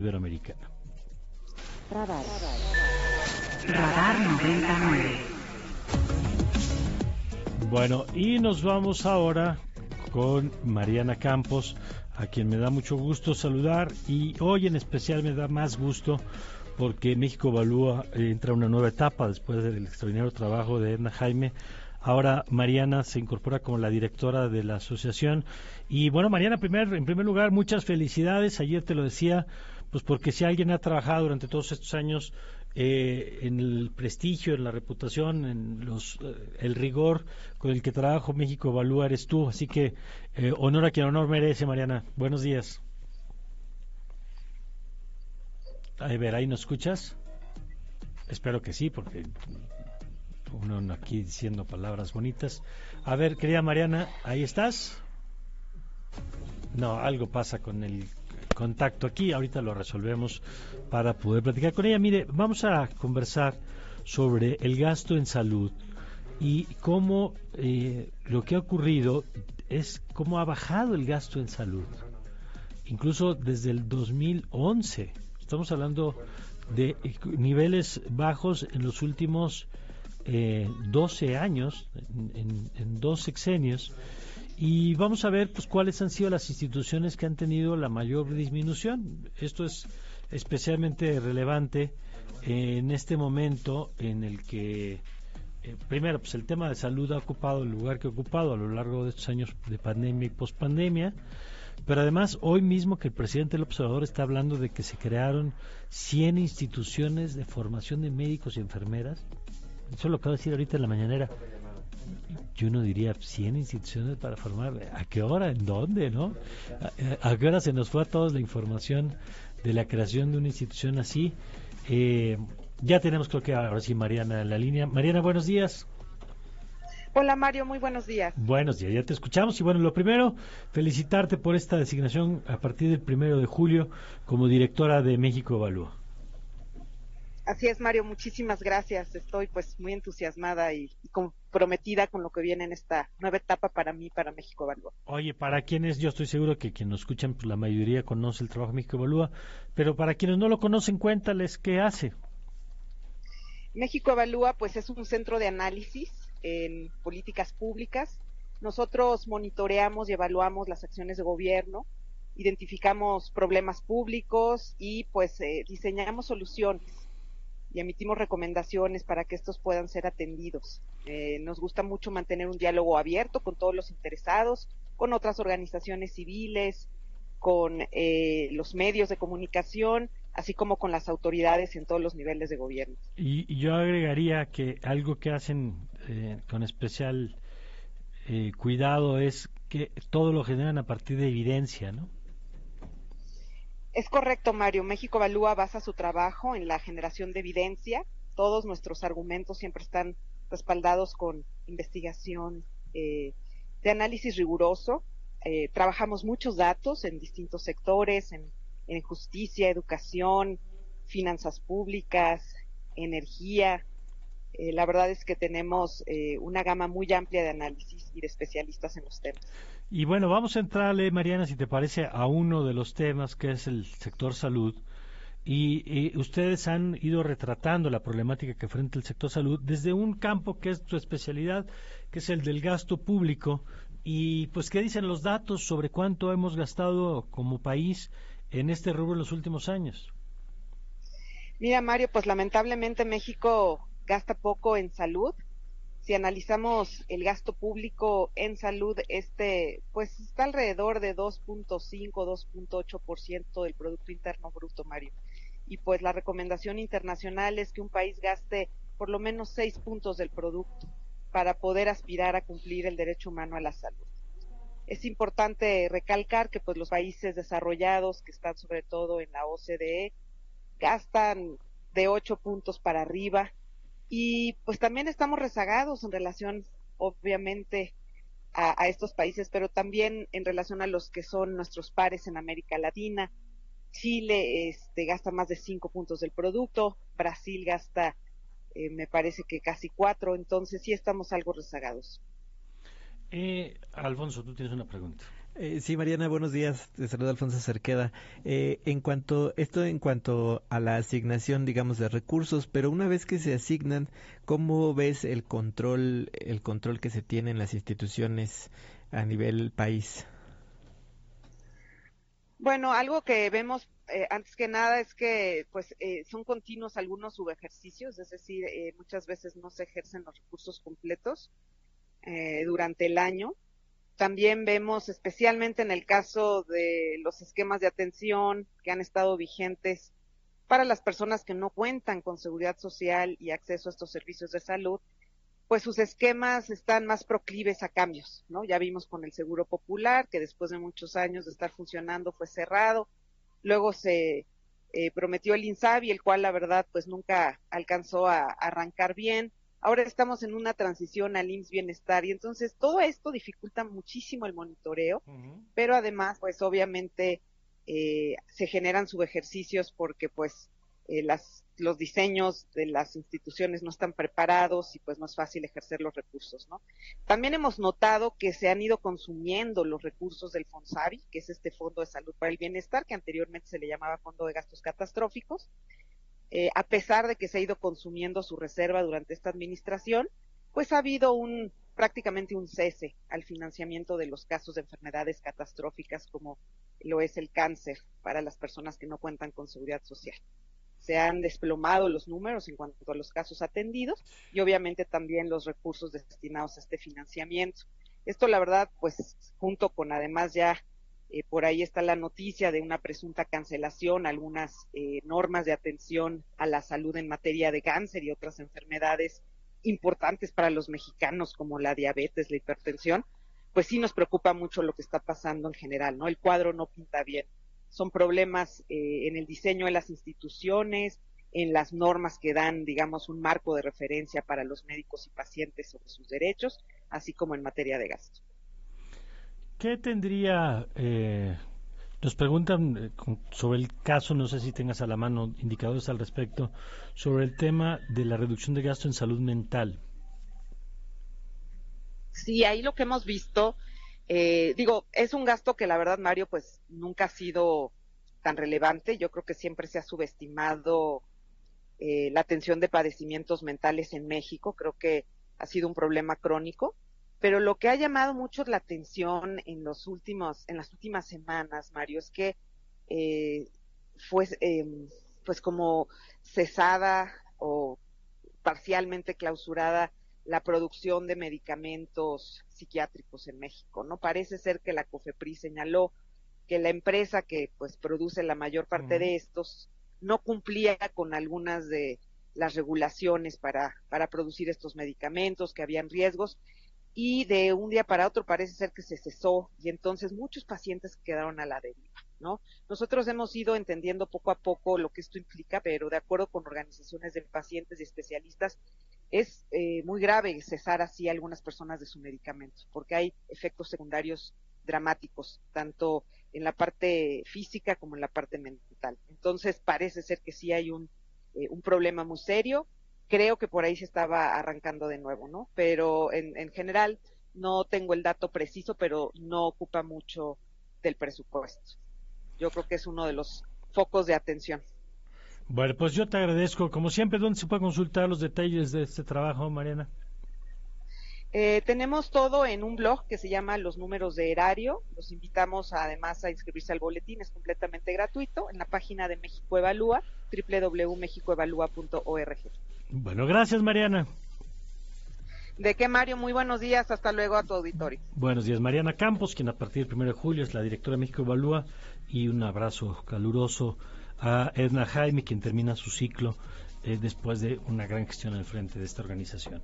Iberoamericana. Radar. Radar 99. Bueno, y nos vamos ahora con Mariana Campos, a quien me da mucho gusto saludar y hoy en especial me da más gusto porque México Evalúa entra a una nueva etapa después del extraordinario trabajo de Edna Jaime. Ahora Mariana se incorpora como la directora de la asociación. Y bueno, Mariana, primer, en primer lugar, muchas felicidades. Ayer te lo decía, pues porque si alguien ha trabajado durante todos estos años eh, en el prestigio, en la reputación, en los, eh, el rigor con el que trabajo México Evalúa eres tú. Así que eh, honor a quien honor merece, Mariana. Buenos días. A ver, ¿ahí nos escuchas? Espero que sí, porque uno aquí diciendo palabras bonitas. A ver, querida Mariana, ¿ahí estás? No, algo pasa con el contacto aquí. Ahorita lo resolvemos para poder platicar con ella. Mire, vamos a conversar sobre el gasto en salud y cómo eh, lo que ha ocurrido es cómo ha bajado el gasto en salud. Incluso desde el 2011. Estamos hablando de niveles bajos en los últimos eh, 12 años, en, en dos sexenios. Y vamos a ver pues cuáles han sido las instituciones que han tenido la mayor disminución. Esto es especialmente relevante en este momento en el que eh, primero pues el tema de salud ha ocupado el lugar que ha ocupado a lo largo de estos años de pandemia y pospandemia. Pero además, hoy mismo que el presidente del observador está hablando de que se crearon 100 instituciones de formación de médicos y enfermeras. Eso lo acabo de decir ahorita en la mañanera yo no diría 100 instituciones para formar. ¿A qué hora? ¿En dónde? ¿No? ¿A, qué hora se nos fue a todos la información de la creación de una institución así? Eh, ya tenemos, creo que ahora sí, Mariana en la línea. Mariana, buenos días. Hola Mario, muy buenos días. Buenos días, ya te escuchamos. Y bueno, lo primero, felicitarte por esta designación a partir del primero de julio como directora de México Evalúa. Así es, Mario, muchísimas gracias. Estoy pues muy entusiasmada y, comprometida con lo que viene en esta nueva etapa para mí, para México Evalúa. Oye, para quienes, yo estoy seguro que quienes nos escuchan, pues la mayoría conoce el trabajo de México Evalúa, pero para quienes no lo conocen, cuéntales qué hace. México Evalúa pues es un centro de análisis en políticas públicas. Nosotros monitoreamos y evaluamos las acciones de gobierno, identificamos problemas públicos y pues eh, diseñamos soluciones y emitimos recomendaciones para que estos puedan ser atendidos. Eh, nos gusta mucho mantener un diálogo abierto con todos los interesados, con otras organizaciones civiles, con eh, los medios de comunicación, así como con las autoridades en todos los niveles de gobierno. Y, yo agregaría que algo que hacen eh, con especial cuidado es que todo lo generan a partir de evidencia, ¿no? Es correcto, Mario. México Evalúa basa su trabajo en la generación de evidencia. Todos nuestros argumentos siempre están respaldados con investigación eh, de análisis riguroso. Eh, trabajamos muchos datos en distintos sectores, en, en justicia, educación, finanzas públicas, energía, eh, la verdad es que tenemos eh, una gama muy amplia de análisis y de especialistas en los temas. Y bueno, vamos a entrarle, Mariana, si te parece, a uno de los temas que es el sector salud. Y, ustedes han ido retratando la problemática que enfrenta el sector salud desde un campo que es tu especialidad, que es el del gasto público. Y pues, ¿qué dicen los datos sobre cuánto hemos gastado como país en este rubro en los últimos años? Mira, Mario, pues lamentablemente México gasta poco en salud. Si analizamos el gasto público en salud, este pues está alrededor de 2.5, 2.8% del Producto Interno Bruto, Mario. Y pues la recomendación internacional es que un país gaste por lo menos seis puntos del producto para poder aspirar a cumplir el derecho humano a la salud. Es importante recalcar que pues los países desarrollados que están sobre todo en la OCDE gastan de ocho puntos para arriba y pues también estamos rezagados en relación, obviamente, a, estos países, pero también en relación a los que son nuestros pares en América Latina. Chile este, gasta más de cinco puntos del producto, Brasil gasta, eh, me parece que casi cuatro, entonces sí estamos algo rezagados. Eh, Alfonso, tú tienes una pregunta. Eh, sí, Mariana, buenos días. Te saluda Alfonso Cerqueda. Eh, en cuanto esto en cuanto a la asignación, digamos, de recursos, pero una vez que se asignan, ¿cómo ves el control, el control que se tiene en las instituciones a nivel país? Bueno, algo que vemos eh, antes que nada es que pues eh, son continuos algunos subejercicios, es decir, eh, muchas veces no se ejercen los recursos completos durante el año. También vemos, especialmente en el caso de los esquemas de atención que han estado vigentes para las personas que no cuentan con seguridad social y acceso a estos servicios de salud, pues sus esquemas están más proclives a cambios, ¿no? Ya vimos con el Seguro Popular, que después de muchos años de estar funcionando fue cerrado. Luego se eh, prometió el INSABI, el cual la verdad pues nunca alcanzó a, arrancar bien. Ahora estamos en una transición al IMSS Bienestar y entonces todo esto dificulta muchísimo el monitoreo, pero además pues obviamente eh, se generan subejercicios porque pues eh, las los diseños de las instituciones no están preparados y pues no es fácil ejercer los recursos, ¿no? También hemos notado que se han ido consumiendo los recursos del FONSAVI, que es este Fondo de Salud para el Bienestar, que anteriormente se le llamaba Fondo de Gastos Catastróficos, eh, a pesar de que se ha ido consumiendo su reserva durante esta administración, pues ha habido un prácticamente un cese al financiamiento de los casos de enfermedades catastróficas como lo es el cáncer para las personas que no cuentan con seguridad social se han desplomado los números en cuanto a los casos atendidos y obviamente también los recursos destinados a este financiamiento. Esto, la verdad, pues junto con además ya eh, por ahí está la noticia de una presunta cancelación, algunas eh, normas de atención a la salud en materia de cáncer y otras enfermedades importantes para los mexicanos como la diabetes, la hipertensión, pues sí nos preocupa mucho lo que está pasando en general, ¿no? El cuadro no pinta bien son problemas eh, en el diseño de las instituciones, en las normas que dan, digamos, un marco de referencia para los médicos y pacientes sobre sus derechos, así como en materia de gasto. ¿Qué tendría, eh, nos preguntan eh, sobre el caso, no sé si tengas a la mano indicadores al respecto, sobre el tema de la reducción de gasto en salud mental? Sí, ahí lo que hemos visto eh, digo, es un gasto que la verdad, Mario, pues nunca ha sido tan relevante. Yo creo que siempre se ha subestimado eh, la atención de padecimientos mentales en México. Creo que ha sido un problema crónico. Pero lo que ha llamado mucho la atención en los últimos, en las últimas semanas, Mario, es que eh, fue, em, pues como cesada o parcialmente clausurada la producción de medicamentos psiquiátricos en México, ¿no? Parece ser que la COFEPRIS señaló que la empresa que pues produce la mayor parte de estos no cumplía con algunas de las regulaciones para, para producir estos medicamentos, que habían riesgos, y de un día para otro parece ser que se cesó y entonces muchos pacientes quedaron a la deriva, ¿no? Nosotros hemos ido entendiendo poco a poco lo que esto implica, pero de acuerdo con organizaciones de pacientes y especialistas, es eh, muy grave cesar así a algunas personas de su medicamento, porque hay efectos secundarios dramáticos, tanto en la parte física como en la parte mental. Entonces, parece ser que sí hay un, eh, un problema muy serio. Creo que por ahí se estaba arrancando de nuevo, ¿no? Pero en, en general no tengo el dato preciso, pero no ocupa mucho del presupuesto. Yo creo que es uno de los focos de atención. Bueno, pues yo te agradezco. Como siempre, ¿dónde se puede consultar los detalles de este trabajo, Mariana? Eh, tenemos todo en un blog que se llama Los Números de Erario. Los invitamos además a inscribirse al boletín, es completamente gratuito, en la página de México Evalúa, www.mexicoevalúa.org. Bueno, gracias, Mariana. ¿De qué, Mario? Muy buenos días. Hasta luego a tu auditorio. Buenos días, Mariana Campos, quien a partir del 1 de julio es la directora de México Evalúa. Y un abrazo caluroso a Edna Jaime, quien termina su ciclo eh, después de una gran gestión al frente de esta organización.